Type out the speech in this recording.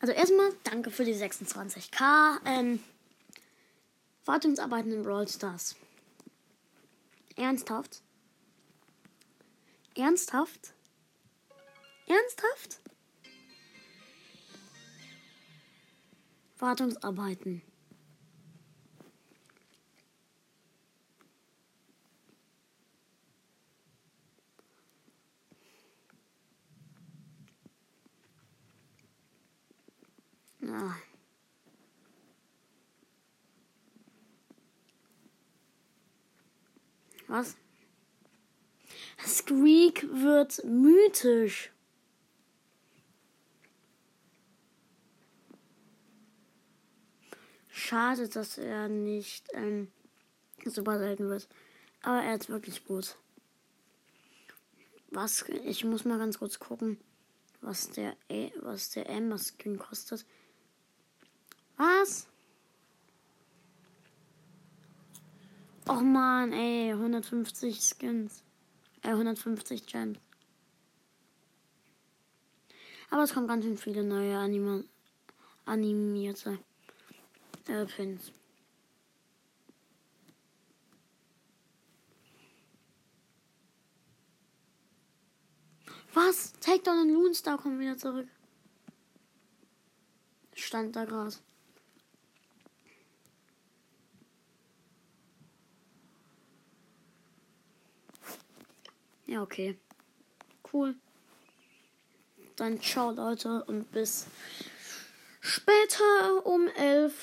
Also erstmal danke für die 26k. Ähm, Wartungsarbeiten in Brawl Stars. Ernsthaft? Ernsthaft? Ernsthaft? Wartungsarbeiten. Ah. Was? Squeak wird mythisch. Schade, dass er nicht ähm, super selten wird. Aber er ist wirklich gut. Was? Ich muss mal ganz kurz gucken, was der, was der Amber Skin kostet. Was? Och man, ey, 150 Skins. Äh, 150 Gems. Aber es kommen ganz schön viele neue Anima animierte äh, Pins. Was? Takedown und Loonstar kommen wieder zurück. Stand da gerade. Ja, okay. Cool. Dann ciao Leute und bis später um 11